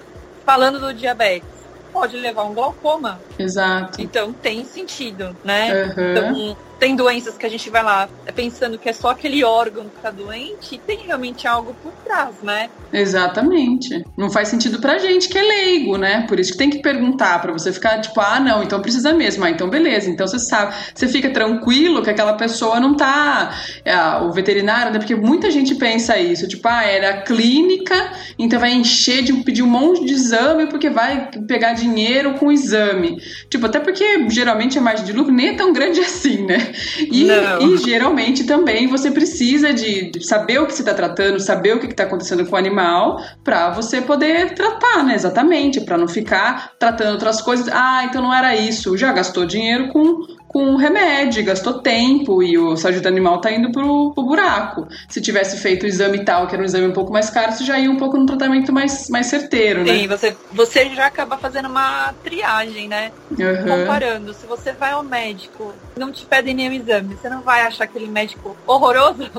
Falando do diabetes pode levar um glaucoma. Exato. Então tem sentido, né? Uhum. Então, tem doenças que a gente vai lá pensando que é só aquele órgão que está doente e tem realmente algo por trás, né? Exatamente. Não faz sentido pra gente que é leigo, né? Por isso que tem que perguntar para você ficar tipo, ah, não, então precisa mesmo. Ah, então beleza. Então você sabe, você fica tranquilo que aquela pessoa não tá é, o veterinário, né? Porque muita gente pensa isso, tipo, ah, era clínica, então vai encher de pedir um monte de exame porque vai pegar dinheiro com exame. Tipo, até porque geralmente a margem de lucro nem é tão grande *laughs* assim, né? *laughs* E, e, geralmente também você precisa de, saber o que você está tratando, saber o que está acontecendo com o animal, para você poder tratar, né? Exatamente, para não ficar tratando outras coisas. Ah, então não era isso. Já gastou dinheiro com com remédio, gastou tempo e o saúde do animal tá indo pro, pro buraco. Se tivesse feito o exame tal, que era um exame um pouco mais caro, você já ia um pouco no tratamento mais, mais certeiro, né? Sim, você, você já acaba fazendo uma triagem, né? Uhum. Comparando, se você vai ao médico, não te pedem nenhum exame, você não vai achar aquele médico horroroso? *laughs* *laughs*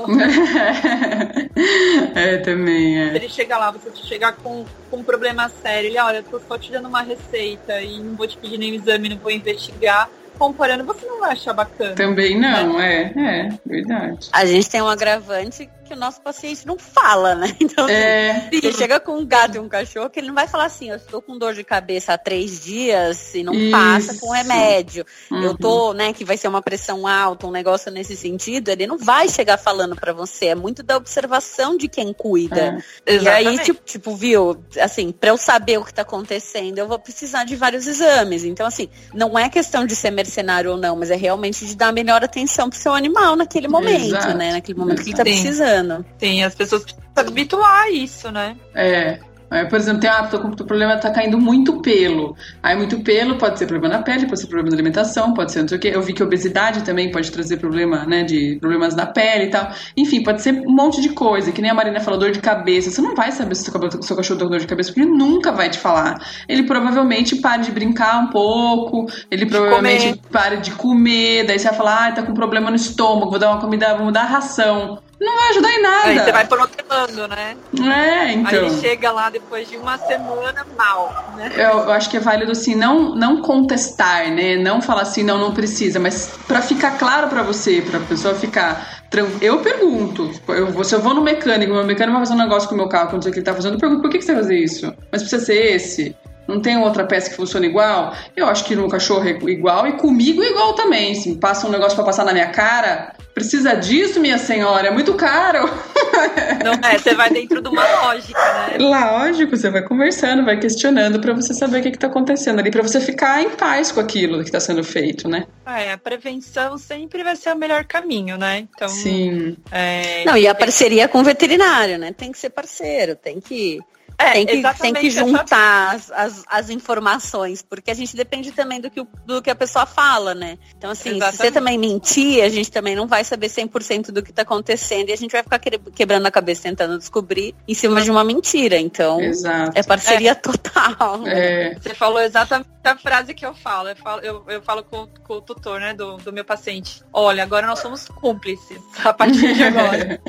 é, também, é. Se ele chega lá, você chegar com, com um problema sério, ele, olha, eu tô só te dando uma receita e não vou te pedir nenhum exame, não vou investigar comparando, você não vai achar bacana. Também não, né? é, é, verdade. A gente tem um agravante que o nosso paciente não fala, né? *laughs* Então, é. você chega com um gato e um cachorro, que ele não vai falar assim, eu estou com dor de cabeça há três dias e não Isso. passa com remédio. Uhum. Eu tô, né, que vai ser uma pressão alta, um negócio nesse sentido, ele não vai chegar falando para você. É muito da observação de quem cuida. É. E aí, tipo, tipo, viu, assim, para eu saber o que tá acontecendo, eu vou precisar de vários exames. Então, assim, não é questão de ser mercenário ou não, mas é realmente de dar a melhor atenção pro seu animal naquele momento, Exato. né? Naquele momento Exato. que ele tá precisando engano. Sim, as pessoas precisam habituar a isso, né? É. É, por exemplo, tem, ah, tô com o problema tá caindo muito pelo. Aí muito pelo pode ser problema na pele, pode ser problema na alimentação, pode ser não sei o quê. Eu vi que obesidade também pode trazer problema, né, de problemas na pele e tal. Enfim, pode ser um monte de coisa, que nem a Marina falou, dor de cabeça. Você não vai saber se seu, seu cachorro tem dor de cabeça, porque ele nunca vai te falar. Ele provavelmente para de brincar um pouco, ele provavelmente comer. para de comer, daí você vai falar, ah, tá com problema no estômago, vou dar uma comida, vou mudar a ração não vai ajudar em nada. Aí você vai protelando, né? É, então. Aí chega lá depois de uma semana mal, né? Eu, eu, acho que é válido assim, não, não contestar, né? Não falar assim, não, não precisa, mas para ficar claro para você, pra pessoa ficar eu pergunto, eu, se eu vou no mecânico, meu mecânico vai fazer um negócio com o meu carro, quando sei o que ele tá fazendo, eu pergunto por que, que você vai fazer isso? Mas precisa ser esse? Não tem outra peça que funciona igual? Eu acho que no cachorro é igual e comigo é igual também. Se passa um negócio para passar na minha cara, precisa disso, minha senhora? É muito caro. *laughs* Não é, você vai dentro de uma lógica, né? Lógico, você vai conversando, vai questionando para você saber o que, está acontecendo ali, para você ficar em paz com aquilo que está sendo feito, né? É, a prevenção sempre vai ser o melhor caminho, né? Então, Sim. É... Não, e a parceria com o veterinário, né? Tem que ser parceiro, tem que é, tem, que, tem que juntar as, as, as, informações, porque a gente depende também do que, do que a pessoa fala, né? Então, assim, exatamente. se você também mentir, a gente também não vai saber 100% do que está acontecendo e a gente vai ficar quebrando a cabeça tentando descobrir em cima de uma mentira. Então, Exato. é parceria é. total. Né? É. Você falou exatamente a frase que eu falo. Eu falo, eu, eu falo com, com, o tutor, né, do, do meu paciente. Olha, agora nós somos cúmplices a partir de *laughs* agora.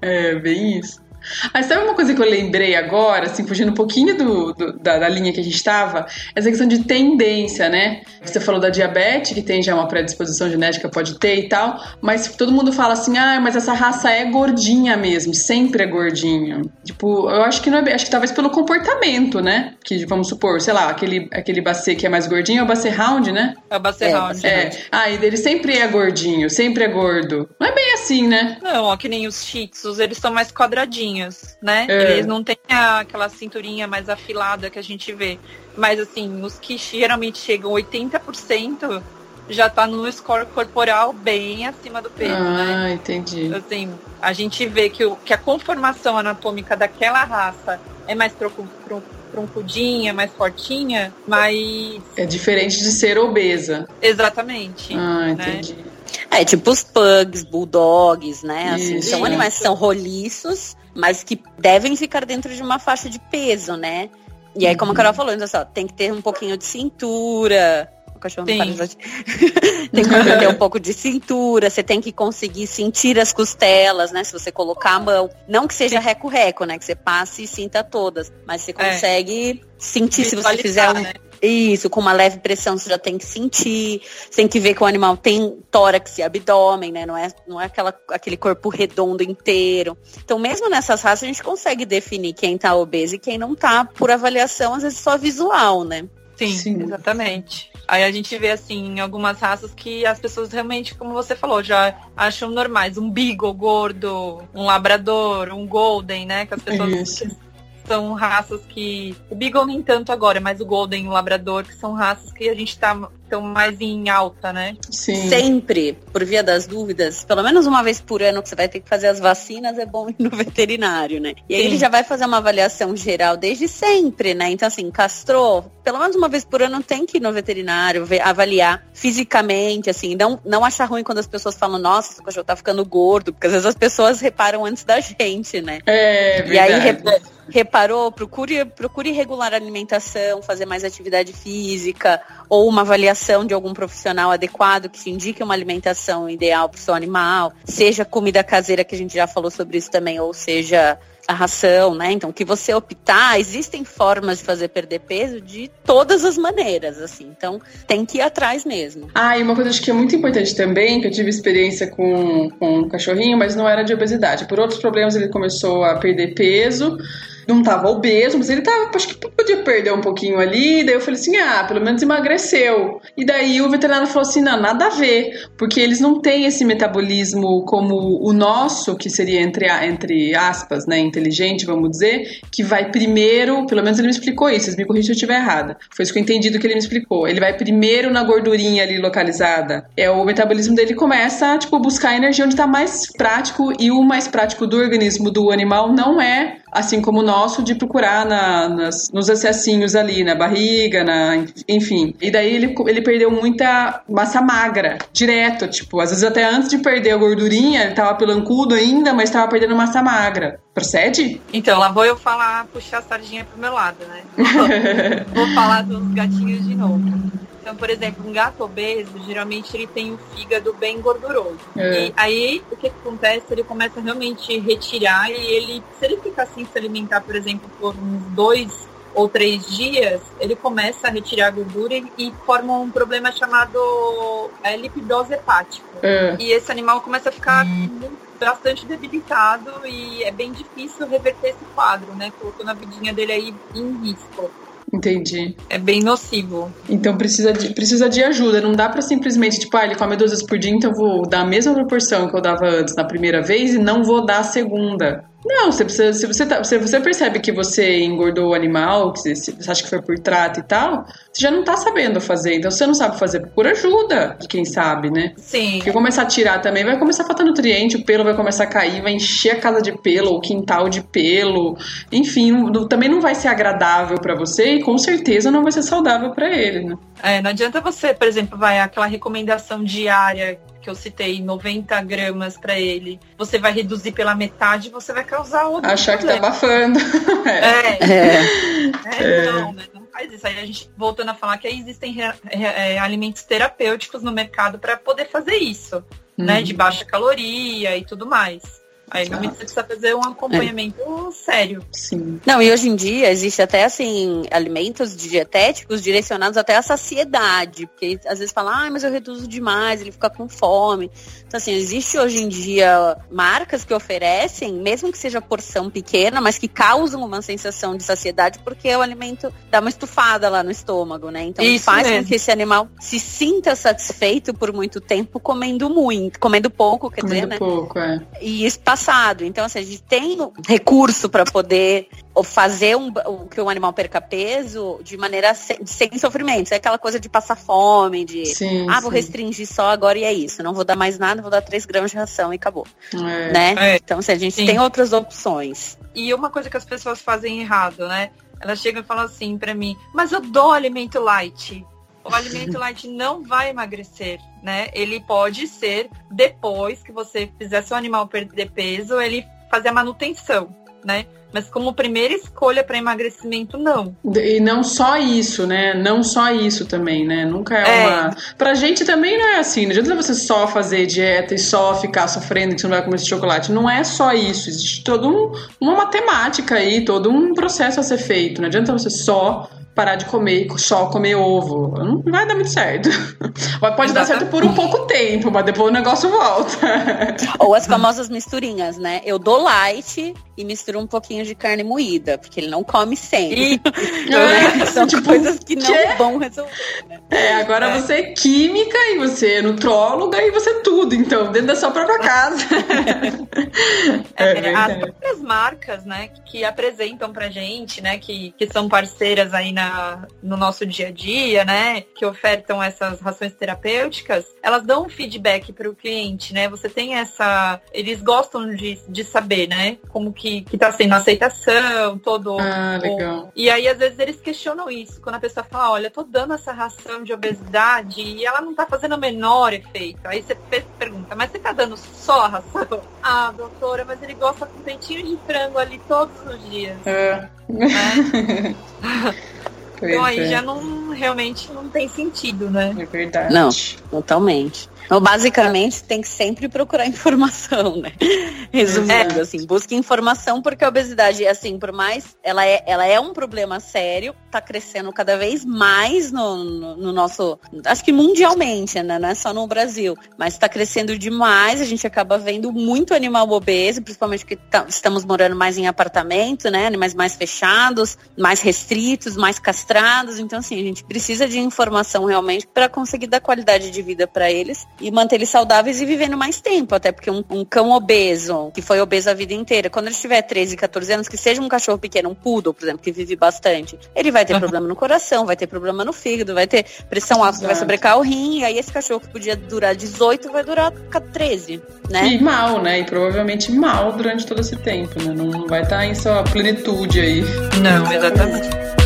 é, bem isso. Mas sabe uma coisa que eu lembrei agora, assim, fugindo um pouquinho do, do da, da, linha que a gente estava? Essa questão de tendência, né? Você falou da diabetes, que tem já uma predisposição genética, pode ter e tal, mas todo mundo fala assim, ah, mas essa raça é gordinha mesmo, sempre é gordinho. Tipo, eu acho que não é acho que talvez pelo comportamento, né? Que vamos supor, sei lá, aquele, aquele bacê que é mais gordinho é o bacê round, né? É o bacê é, round. É. Ah, e dele sempre é gordinho, sempre é gordo. Não é bem assim, né? Não, ó, que nem os shih eles são mais quadradinhos, né? É. Eles não têm aquela cinturinha mais afilada que a gente vê. Mas assim, os que geralmente chegam 80% já tá no score corporal bem acima do peso, ah, né? entendi. Assim, a gente vê que, o, que a conformação anatômica daquela raça é mais troncudinha, mais fortinha, mas... É diferente de ser obesa. Exatamente. Ah, né? entendi. Né? É, tipo os pugs, bulldogs, né? Assim, são animais que são roliços, mas que devem ficar dentro de uma faixa de peso, né? E aí, como a Carol falou, então, só, tem que ter um pouquinho de cintura. O cachorro Sim. não *laughs* Tem que ter um pouco de cintura, você tem que conseguir sentir as costelas, né? Se você colocar a mão. Não que seja reco-reco, né? Que você passe e sinta todas. Mas você é. consegue é. sentir se você fizer um. Né? Isso, com uma leve pressão você já tem que sentir. Você tem que ver que o animal tem tórax e abdômen, né? Não é, não é aquela, aquele corpo redondo inteiro. Então, mesmo nessas raças, a gente consegue definir quem tá obeso e quem não tá por avaliação, às vezes só visual, né? Sim, Sim, exatamente. Aí a gente vê, assim, em algumas raças que as pessoas realmente, como você falou, já acham normais. Um beagle gordo, um labrador, um golden, né? Que as pessoas são raças que. O Beagle nem tanto agora, mas o Golden e o Labrador, que são raças que a gente tá tão mais em alta, né? Sim. Sempre, por via das dúvidas, pelo menos uma vez por ano que você vai ter que fazer as vacinas, é bom *laughs* ir no veterinário, né? E aí Sim. ele já vai fazer uma avaliação geral desde sempre, né? Então, assim, castrou, pelo menos uma vez por ano tem que ir no veterinário, ver, avaliar fisicamente, assim, não, não achar ruim quando as pessoas falam, nossa, o cachorro tá ficando gordo, porque às vezes as pessoas reparam antes da gente, né? É, verdade. E aí reparou, procure, procure regular a alimentação, fazer mais atividade física, ou uma avaliação de algum profissional adequado que te indique uma alimentação ideal para o seu animal, seja comida caseira, que a gente já falou sobre isso também, ou seja a ração, né? Então, que você optar, existem formas de fazer perder peso de todas as maneiras, assim. Então, tem que ir atrás mesmo. Ah, e uma coisa que é muito importante também, que eu tive experiência com, com um cachorrinho, mas não era de obesidade. Por outros problemas, ele começou a perder peso não tava obeso, mas ele tava, acho que podia perder um pouquinho ali. Daí eu falei assim: ah, pelo menos emagreceu. E daí o veterinário falou assim: não, nada a ver, porque eles não têm esse metabolismo como o nosso, que seria entre, entre aspas, né, inteligente, vamos dizer, que vai primeiro, pelo menos ele me explicou isso, vocês me corrigem se eu estiver errada. Foi isso que eu entendi do que ele me explicou. Ele vai primeiro na gordurinha ali localizada. É o metabolismo dele começa, tipo, buscar energia onde tá mais prático e o mais prático do organismo do animal não é assim como o nosso, de procurar na, nas, nos acessinhos ali, na barriga, na, enfim. E daí ele, ele perdeu muita massa magra, direto, tipo, às vezes até antes de perder a gordurinha, ele tava pelancudo ainda, mas tava perdendo massa magra. Procede? Então, lá vou eu falar, puxar a sardinha pro meu lado, né? vou falar *laughs* dos gatinhos de novo. Então, por exemplo, um gato obeso, geralmente ele tem o fígado bem gorduroso. É. E aí, o que, que acontece? Ele começa a realmente retirar e ele, se ele ficar sem se alimentar, por exemplo, por uns dois ou três dias, ele começa a retirar a gordura e, e forma um problema chamado é, lipidose hepática. É. E esse animal começa a ficar hum. bastante debilitado e é bem difícil reverter esse quadro, né? Colocando a vidinha dele aí em risco. Entendi. É bem nocivo. Então precisa de, precisa de ajuda. Não dá para simplesmente, tipo, ah, ele come duas vezes por dia, então eu vou dar a mesma proporção que eu dava antes na primeira vez e não vou dar a segunda. Não, você precisa, se você, tá, se você percebe que você engordou o animal, que você, você acha que foi por trato e tal, você já não tá sabendo fazer. Então, se você não sabe fazer, procura ajuda de quem sabe, né? Sim. Porque começar a tirar também, vai começar a faltar nutriente, o pelo vai começar a cair, vai encher a casa de pelo, o quintal de pelo. Enfim, não, também não vai ser agradável para você e com certeza não vai ser saudável para ele, né? É, não adianta você, por exemplo, vai aquela recomendação diária que eu citei, 90 gramas para ele, você vai reduzir pela metade, você vai causar outro. Achar problema. que tá abafando. *laughs* é. É. é. Não, né? Não faz isso. Aí a gente, voltando a falar que aí existem é, alimentos terapêuticos no mercado para poder fazer isso, né? uhum. né? De baixa caloria e tudo mais. Aí realmente você precisa fazer um acompanhamento é. sério. Sim. Não, e hoje em dia existe até assim, alimentos dietéticos direcionados até à saciedade. Porque às vezes fala, ah, mas eu reduzo demais, ele fica com fome. Então, assim, existe hoje em dia marcas que oferecem, mesmo que seja porção pequena, mas que causam uma sensação de saciedade, porque o alimento dá uma estufada lá no estômago, né? Então Isso faz mesmo. com que esse animal se sinta satisfeito por muito tempo comendo muito, comendo pouco, quer comendo dizer, né? pouco, é. E espaçado. Então, assim, a gente tem recurso para poder fazer um, que o animal perca peso de maneira sem, sem sofrimento. É aquela coisa de passar fome, de sim, ah, vou sim. restringir só agora e é isso. Não vou dar mais nada, vou dar 3 gramas de ração e acabou. É. Né? É. Então, assim, a gente sim. tem outras opções. E uma coisa que as pessoas fazem errado, né? Elas chegam e falam assim para mim, mas eu dou alimento light. O alimento light não vai emagrecer, né? Ele pode ser depois que você fizer seu animal perder peso, ele fazer a manutenção, né? Mas como primeira escolha para emagrecimento, não. E não só isso, né? Não só isso também, né? Nunca é, é. uma. Pra gente também não é assim. Não adianta você só fazer dieta e só ficar sofrendo que você não vai comer esse chocolate. Não é só isso. Existe toda um, uma matemática aí, todo um processo a ser feito. Não adianta você só parar de comer só comer ovo. Não vai dar muito certo. *laughs* Pode dar certo por um pouco tempo, mas depois o negócio volta. *laughs* Ou as famosas misturinhas, né? Eu dou light e misturo um pouquinho de carne moída, porque ele não come sempre. *laughs* É, São tipo, coisas que não que? vão resolver. Né? É, agora é. você é química e você é nutróloga e você é tudo, então, dentro da sua própria casa. É, é as próprias marcas, né, que apresentam pra gente, né, que, que são parceiras aí na no nosso dia a dia, né, que ofertam essas rações terapêuticas, elas dão um feedback para o cliente, né? Você tem essa, eles gostam de, de saber, né, como que que está sendo a aceitação, todo. Ah, legal. O... E aí às vezes eles questionam isso quando a pessoa fala, olha, tô dando essa ração de obesidade e ela não está fazendo o menor efeito. Aí você pergunta, mas você está dando só a ração? *laughs* Ah, doutora, mas ele gosta com peitinho de frango ali todos os dias. É. Né? *laughs* então aí já não realmente não tem sentido, né? É verdade. Não, totalmente. Então, basicamente, tem que sempre procurar *laughs* informação, né? Resumindo, é. assim, busque informação porque a obesidade, assim, por mais ela é, ela é um problema sério, tá crescendo cada vez mais no, no, no nosso, acho que mundialmente, né? Não é só no Brasil, mas está crescendo demais. A gente acaba vendo muito animal obeso, principalmente porque tá, estamos morando mais em apartamento, né? Animais mais fechados, mais restritos, mais castrados. Então, assim, a gente precisa de informação realmente para conseguir dar qualidade de vida para eles e manter eles saudáveis e vivendo mais tempo. Até porque um, um, cão obeso, que foi obeso a vida inteira, quando ele tiver 13, 14 anos, que seja um cachorro pequeno, um poodle, por exemplo, que vive bastante, ele vai ter problema no coração, vai ter problema no fígado, vai ter pressão alta, vai sobrecar o rim, e aí esse cachorro que podia durar 18 vai durar 13, né? E mal, né? E provavelmente mal durante todo esse tempo, né? Não vai estar em sua plenitude aí. Não, exatamente.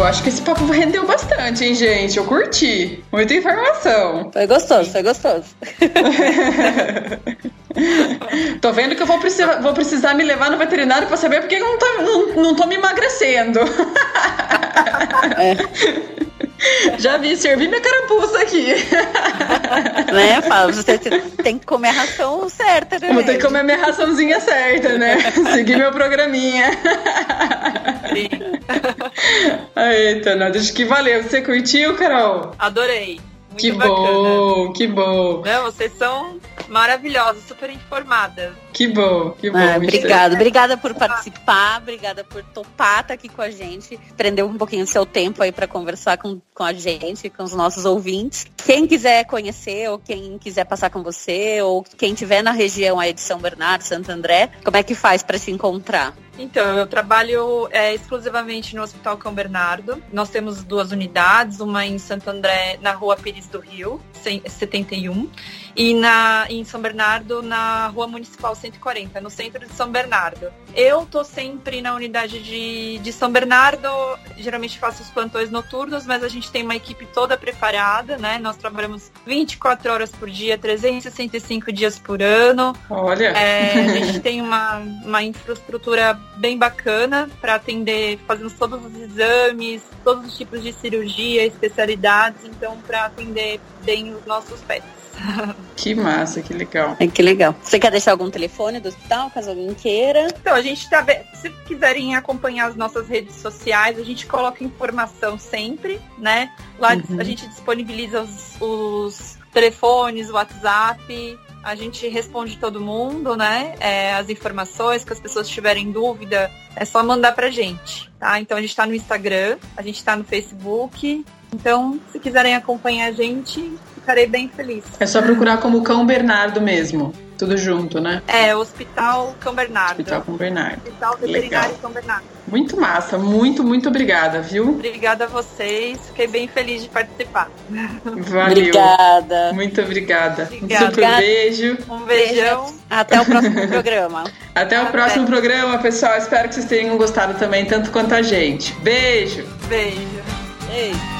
Eu acho que esse papo rendeu bastante, hein, gente? Eu curti. Muita informação. Foi gostoso, foi gostoso. *laughs* tô vendo que eu vou precisar, vou precisar me levar no veterinário pra saber porque eu não tô, não, não tô me emagrecendo. É. Já vi, servi minha carapuça aqui. Né, Fala, você tem que comer a ração certa, né? Vou ter que comer a minha raçãozinha certa, né? Seguir meu programinha. Sim. *laughs* Eita, nada, acho que valeu. Você curtiu, Carol? Adorei. Muito que bacana. bom, que bom. Não, vocês são maravilhosas, super informadas. Que bom, que bom. Ah, obrigada, obrigada por participar, obrigada por topar estar tá aqui com a gente, prender um pouquinho do seu tempo aí para conversar com, com a gente, com os nossos ouvintes. Quem quiser conhecer ou quem quiser passar com você ou quem tiver na região aí de São Bernardo, Santo André, como é que faz para te encontrar? Então, eu trabalho é, exclusivamente no Hospital Cão Bernardo. Nós temos duas unidades, uma em Santo André, na Rua Pires do Rio, 71, e na, em São Bernardo, na Rua Municipal 140, no centro de São Bernardo. Eu tô sempre na unidade de, de São Bernardo, geralmente faço os plantões noturnos, mas a gente tem uma equipe toda preparada, né? Nós trabalhamos 24 horas por dia, 365 dias por ano. Olha! É, a gente tem uma, uma infraestrutura bem bacana para atender, fazendo todos os exames, todos os tipos de cirurgia, especialidades, então para atender bem os nossos pets. *laughs* Que massa, que legal. É, que legal. Você quer deixar algum telefone do hospital, caso alguém queira? Então, a gente tá. Se quiserem acompanhar as nossas redes sociais, a gente coloca informação sempre, né? Lá uhum. a gente disponibiliza os, os telefones, WhatsApp, a gente responde todo mundo, né? É, as informações que as pessoas tiverem dúvida, é só mandar pra gente, tá? Então a gente tá no Instagram, a gente tá no Facebook. Então, se quiserem acompanhar a gente, ficarei bem feliz. É só procurar como Cão Bernardo mesmo. Tudo junto, né? É, Hospital Cão Bernardo. Hospital Cão Bernardo. Hospital Veterinário Legal. Cão Bernardo. Muito massa, muito, muito obrigada, viu? Obrigada a vocês, fiquei bem feliz de participar. Valeu. Obrigada. Muito obrigada. obrigada. Um super beijo. Um beijão. Até o próximo programa. Até o Até. próximo programa, pessoal. Espero que vocês tenham gostado também, tanto quanto a gente. Beijo. Beijo. Beijo.